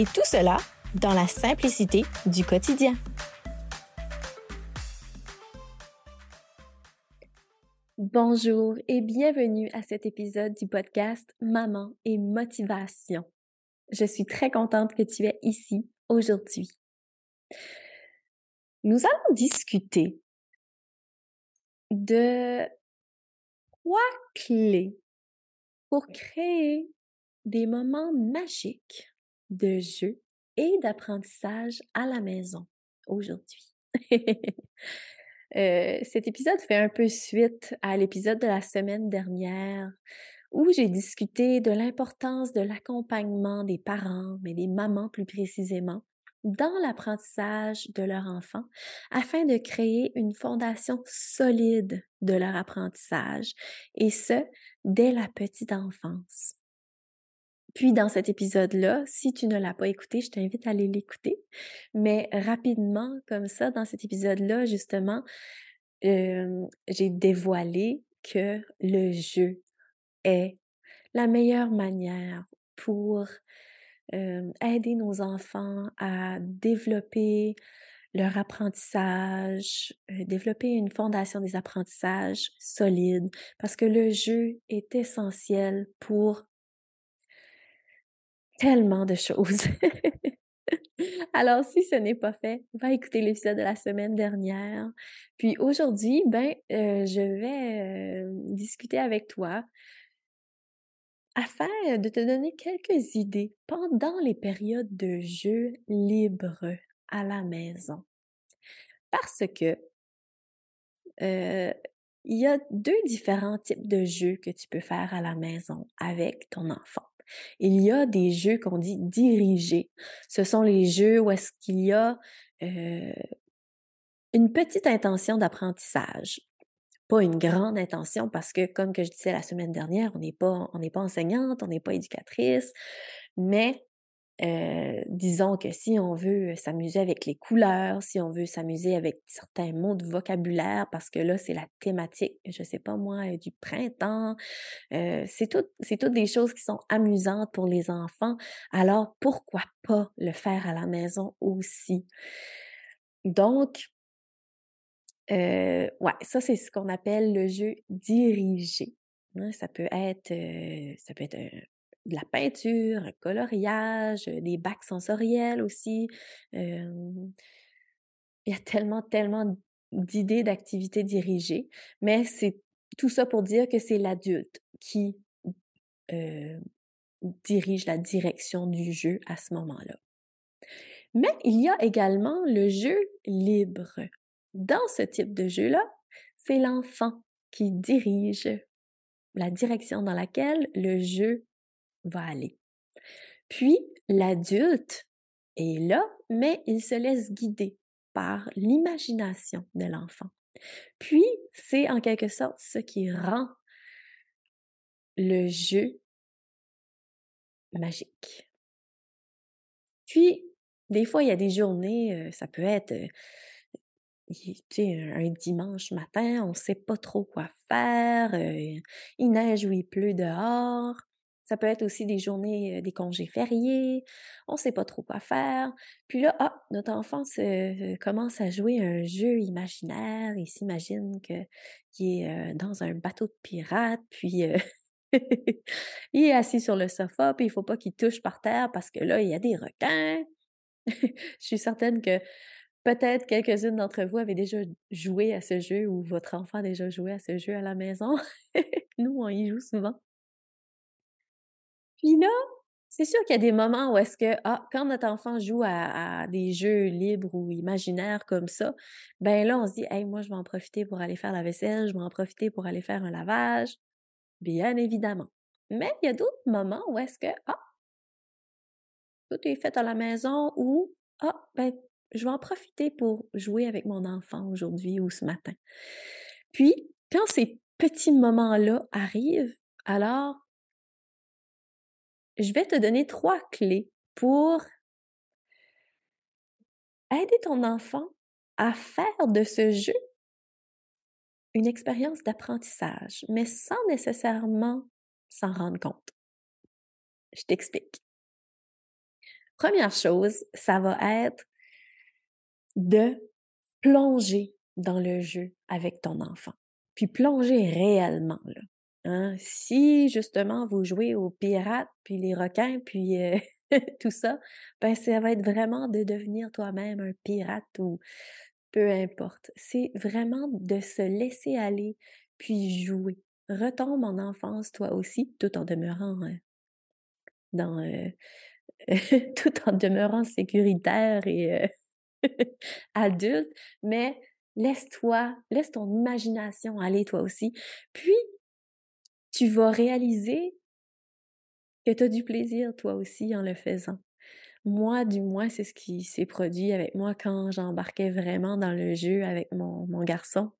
Et tout cela dans la simplicité du quotidien. Bonjour et bienvenue à cet épisode du podcast Maman et Motivation. Je suis très contente que tu es ici aujourd'hui. Nous allons discuter de trois clés pour créer des moments magiques de jeu et d'apprentissage à la maison aujourd'hui. Euh, cet épisode fait un peu suite à l'épisode de la semaine dernière où j'ai discuté de l'importance de l'accompagnement des parents, mais des mamans plus précisément, dans l'apprentissage de leur enfant afin de créer une fondation solide de leur apprentissage, et ce, dès la petite enfance. Puis dans cet épisode-là, si tu ne l'as pas écouté, je t'invite à aller l'écouter. Mais rapidement, comme ça, dans cet épisode-là, justement, j'ai dévoilé que le jeu est la meilleure manière pour aider nos enfants à développer leur apprentissage, développer une fondation des apprentissages solides, parce que le jeu est essentiel pour tellement de choses. Alors, si ce n'est pas fait, va écouter l'épisode de la semaine dernière. Puis aujourd'hui, ben, euh, je vais euh, discuter avec toi afin de te donner quelques idées pendant les périodes de jeu libre à la maison. Parce que euh, il y a deux différents types de jeux que tu peux faire à la maison avec ton enfant. Il y a des jeux qu'on dit dirigés. Ce sont les jeux où est-ce qu'il y a euh, une petite intention d'apprentissage. Pas une grande intention parce que, comme je disais la semaine dernière, on n'est pas enseignante, on n'est pas éducatrice, mais euh, disons que si on veut s'amuser avec les couleurs, si on veut s'amuser avec certains mots de vocabulaire, parce que là, c'est la thématique, je sais pas moi, euh, du printemps, euh, c'est toutes des choses qui sont amusantes pour les enfants. Alors, pourquoi pas le faire à la maison aussi? Donc, ouais, ça, c'est ce qu'on appelle le jeu dirigé. Hein. ça peut être, ça peut être de la peinture, un coloriage, des bacs sensoriels aussi. il y a tellement, tellement d'idées d'activités dirigées, mais c'est tout ça pour dire que c'est l'adulte qui dirige la direction du jeu à ce moment-là. Mais il y a également le jeu libre. Dans ce type de jeu-là, c'est l'enfant qui dirige la direction dans laquelle le jeu va aller. Puis, l'adulte est là, mais il se laisse guider par l'imagination de l'enfant. Puis, c'est en quelque sorte ce qui rend le jeu magique. Puis, des fois, il y a des journées, euh, ça peut être euh, un dimanche matin, on ne sait pas trop quoi faire, euh, il neige ou il pleut dehors. Ça peut être aussi des journées, des congés fériés, on ne sait pas trop quoi faire. Puis là, ah, notre enfant commence à jouer un jeu imaginaire, il s'imagine qu'il est dans un bateau de pirates, puis il est assis sur le sofa, puis il ne faut pas qu'il touche par terre parce que là, il y a des requins. Je suis certaine que peut-être quelques-unes d'entre vous avaient déjà joué à ce jeu ou votre enfant a déjà joué à ce jeu à la maison. Nous, on y joue souvent. Puis là, c'est sûr qu'il y a des moments où est-ce que, ah, quand notre enfant joue à, des jeux libres ou imaginaires comme ça, ben là, on se dit, hey, moi, je vais en profiter pour aller faire la vaisselle, je vais en profiter pour aller faire un lavage. Bien évidemment. Mais il y a d'autres moments où est-ce que, ah, tout est fait à la maison ou ah, ben, je vais en profiter pour jouer avec mon enfant aujourd'hui ou ce matin. Puis, quand ces petits moments-là arrivent, alors, je vais te donner trois clés pour aider ton enfant à faire de ce jeu une expérience d'apprentissage, mais sans nécessairement s'en rendre compte. Je t'explique. Première chose, ça va être de plonger dans le jeu avec ton enfant. Puis plonger réellement, là. Hein? Si justement vous jouez aux pirates, puis les requins, puis euh, tout ça, ben ça va être vraiment de devenir toi-même un pirate ou peu importe. C'est vraiment de se laisser aller, puis jouer. Retombe en enfance toi aussi, tout en demeurant euh, dans euh, tout en demeurant sécuritaire et adulte, mais laisse-toi, laisse ton imagination aller toi aussi. Puis, tu vas réaliser que tu as du plaisir toi aussi en le faisant. Moi, du moins, c'est ce qui s'est produit avec moi quand j'embarquais vraiment dans le jeu avec mon, garçon.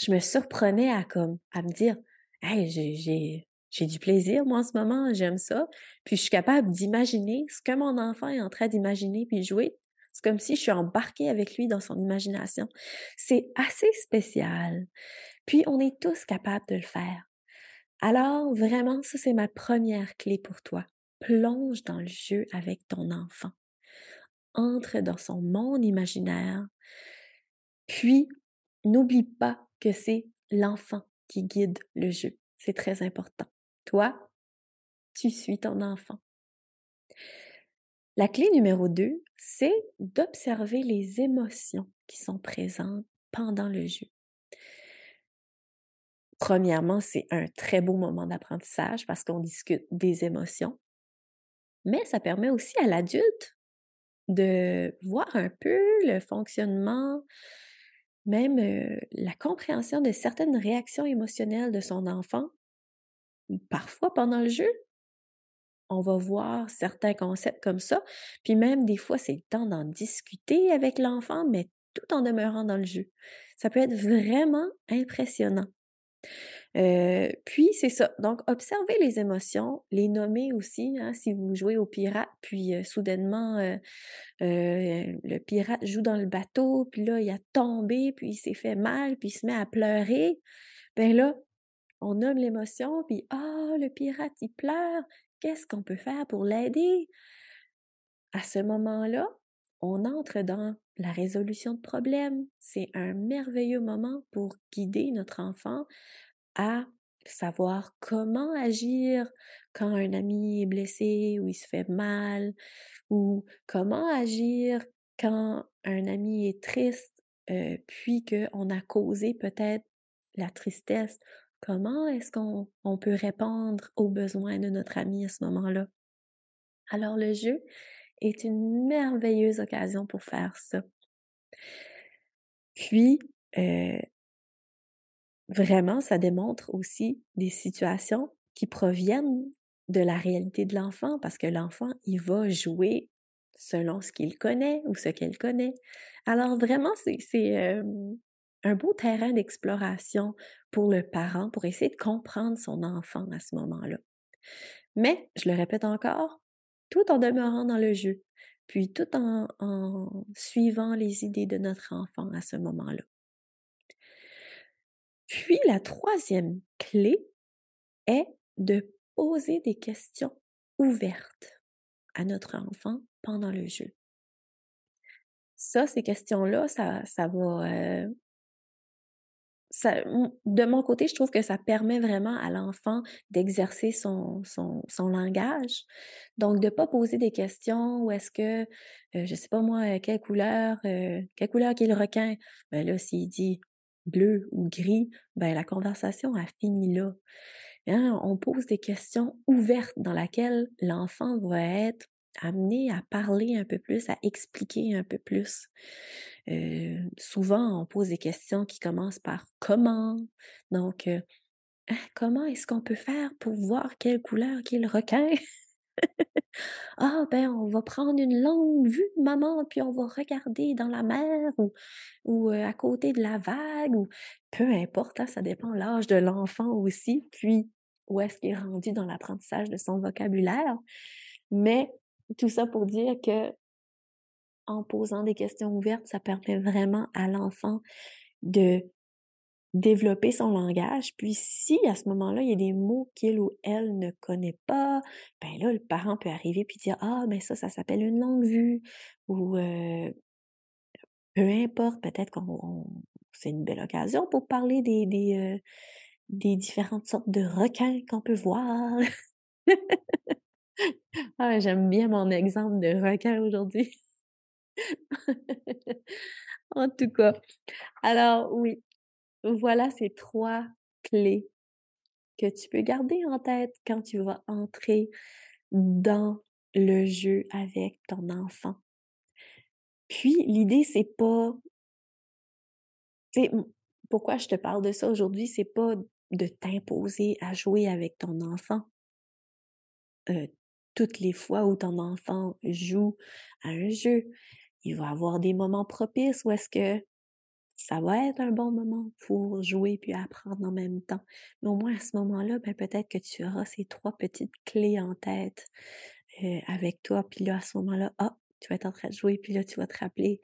Je me surprenais à comme à me dire Hey, j'ai j'ai du plaisir, moi, en ce moment, j'aime ça. Puis je suis capable d'imaginer ce que mon enfant est en train d'imaginer puis jouer. C'est comme si je suis embarquée avec lui dans son imagination. C'est assez spécial. Puis on est tous capables de le faire. Alors, vraiment, ça, c'est ma première clé pour toi. Plonge dans le jeu avec ton enfant. Entre dans son monde imaginaire. Puis, n'oublie pas que c'est l'enfant qui guide le jeu. C'est très important. Toi, tu suis ton enfant. La clé numéro 2, c'est d'observer les émotions qui sont présentes pendant le jeu. Premièrement, c'est un très beau moment d'apprentissage parce qu'on discute des émotions, mais ça permet aussi à l'adulte de voir un peu le fonctionnement, même euh, la compréhension de certaines réactions émotionnelles de son enfant parfois pendant le jeu, on va voir certains concepts comme ça. Puis même des fois, c'est le temps d'en discuter avec l'enfant, mais tout en demeurant dans le jeu. Ça peut être vraiment impressionnant. Puis c'est ça. Donc, observez les émotions, les nommer aussi. Hein, si vous jouez au pirate, puis soudainement le pirate joue dans le bateau, puis là il a tombé, puis il s'est fait mal, puis il se met à pleurer. Ben là, on nomme l'émotion, puis ah, le pirate, il pleure, qu'est-ce qu'on peut faire pour l'aider? À ce moment-là, on entre dans la résolution de problèmes. C'est un merveilleux moment pour guider notre enfant à savoir comment agir quand un ami est blessé ou il se fait mal, ou comment agir quand un ami est triste, euh, puis qu'on a causé peut-être la tristesse Comment est-ce qu'on peut répondre aux besoins de notre ami à ce moment-là? Alors le jeu est une merveilleuse occasion pour faire ça. Puis, euh, vraiment, ça démontre aussi des situations qui proviennent de la réalité de l'enfant, parce que l'enfant, il va jouer selon ce qu'il connaît ou ce qu'elle connaît. Alors vraiment, c'est un beau terrain d'exploration pour le parent pour essayer de comprendre son enfant à ce moment-là. Mais, je le répète encore, tout en demeurant dans le jeu, puis tout en, suivant les idées de notre enfant à ce moment-là. Puis la troisième clé est de poser des questions ouvertes à notre enfant pendant le jeu. Ça, ces questions-là, ça, ça va euh, de mon côté, je trouve que ça permet vraiment à l'enfant d'exercer son, son, langage. Donc, de ne pas poser des questions où est-ce que, euh, je ne sais pas moi, quelle couleur, euh, quelle couleur le requin? Ben là, s'il dit bleu ou gris, ben la conversation a fini là. Hein, on pose des questions ouvertes dans lesquelles l'enfant va être amené à parler un peu plus, à expliquer un peu plus. Euh, souvent, on pose des questions qui commencent par comment. Donc, euh, «Ah, comment est-ce qu'on peut faire pour voir quelle couleur qu'est le requin? Ah, ben, on va prendre une longue vue, maman, puis on va regarder dans la mer ou, ou à côté de la vague, ou peu importe, hein, ça dépend l'âge de l'enfant aussi, puis où est-ce qu'il est rendu dans l'apprentissage de son vocabulaire. Mais tout ça pour dire que en posant des questions ouvertes, ça permet vraiment à l'enfant de développer son langage. Puis si à ce moment-là, il y a des mots qu'il ou elle ne connaît pas, ben là, le parent peut arriver puis dire Ah, ben ça, ça s'appelle une longue vue ou peu importe, peut-être qu'on c'est une belle occasion pour parler des, des, des différentes sortes de requins qu'on peut voir. ah, j'aime bien mon exemple de requin aujourd'hui. en tout cas, alors oui, voilà ces trois clés que tu peux garder en tête quand tu vas entrer dans le jeu avec ton enfant. Puis l'idée, c'est pas. Pourquoi je te parle de ça aujourd'hui, c'est pas de t'imposer à jouer avec ton enfant. Euh, toutes les fois où ton enfant joue à un jeu, il va avoir des moments propices où est-ce que ça va être un bon moment pour jouer puis apprendre en même temps. Mais au moins à ce moment-là, ben, peut-être que tu auras ces trois petites clés en tête euh, avec toi. Puis là, à ce moment-là, ah, tu vas être en train de jouer, puis là, tu vas te rappeler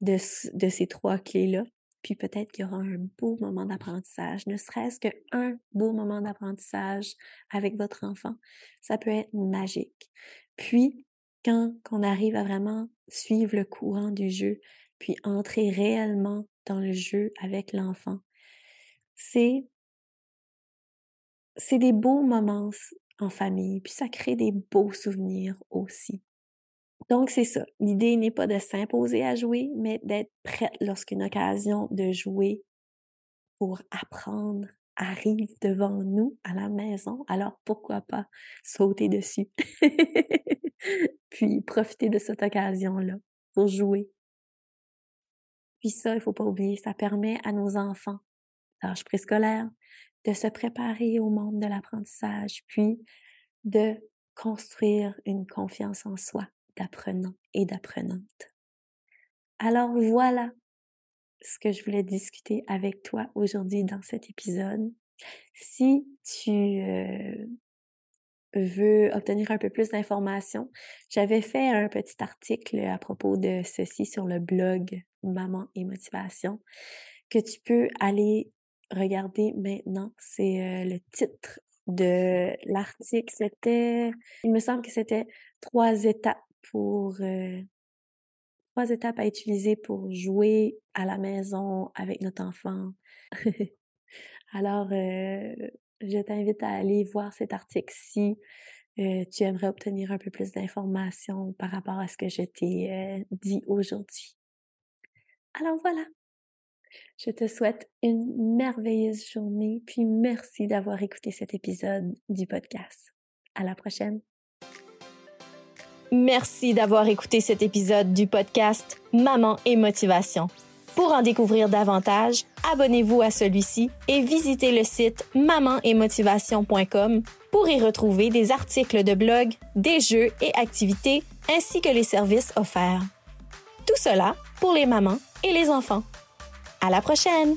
de, de ces trois clés-là. Puis peut-être qu'il y aura un beau moment d'apprentissage, ne serait-ce qu'un beau moment d'apprentissage avec votre enfant. Ça peut être magique. Puis, quand on arrive à vraiment suivre le courant du jeu, puis entrer réellement dans le jeu avec l'enfant, c'est des beaux moments en famille, puis ça crée des beaux souvenirs aussi. Donc, c'est ça. L'idée n'est pas de s'imposer à jouer, mais d'être prête lorsqu'une occasion de jouer pour apprendre arrive devant nous à la maison. Alors, pourquoi pas sauter dessus? Puis, profiter de cette occasion-là pour jouer. Puis ça, il faut pas oublier, ça permet à nos enfants, d'âge préscolaire, de se préparer au monde de l'apprentissage, puis de construire une confiance en soi d'apprenants et d'apprenantes. Alors voilà ce que je voulais discuter avec toi aujourd'hui dans cet épisode. Si tu euh, veux obtenir un peu plus d'informations, j'avais fait un petit article à propos de ceci sur le blog Maman et Motivation que tu peux aller regarder maintenant. C'est euh, le titre de l'article. C'était, il me semble que c'était trois étapes pour euh, trois étapes à utiliser pour jouer à la maison avec notre enfant. Alors, euh, je t'invite à aller voir cet article si euh, tu aimerais obtenir un peu plus d'informations par rapport à ce que je t'ai dit aujourd'hui. Alors voilà, je te souhaite une merveilleuse journée, puis merci d'avoir écouté cet épisode du podcast. À la prochaine. Merci d'avoir écouté cet épisode du podcast Maman et Motivation. Pour en découvrir davantage, abonnez-vous à celui-ci et visitez le site mamanetmotivation.com pour y retrouver des articles de blog, des jeux et activités ainsi que les services offerts. Tout cela pour les mamans et les enfants. À la prochaine!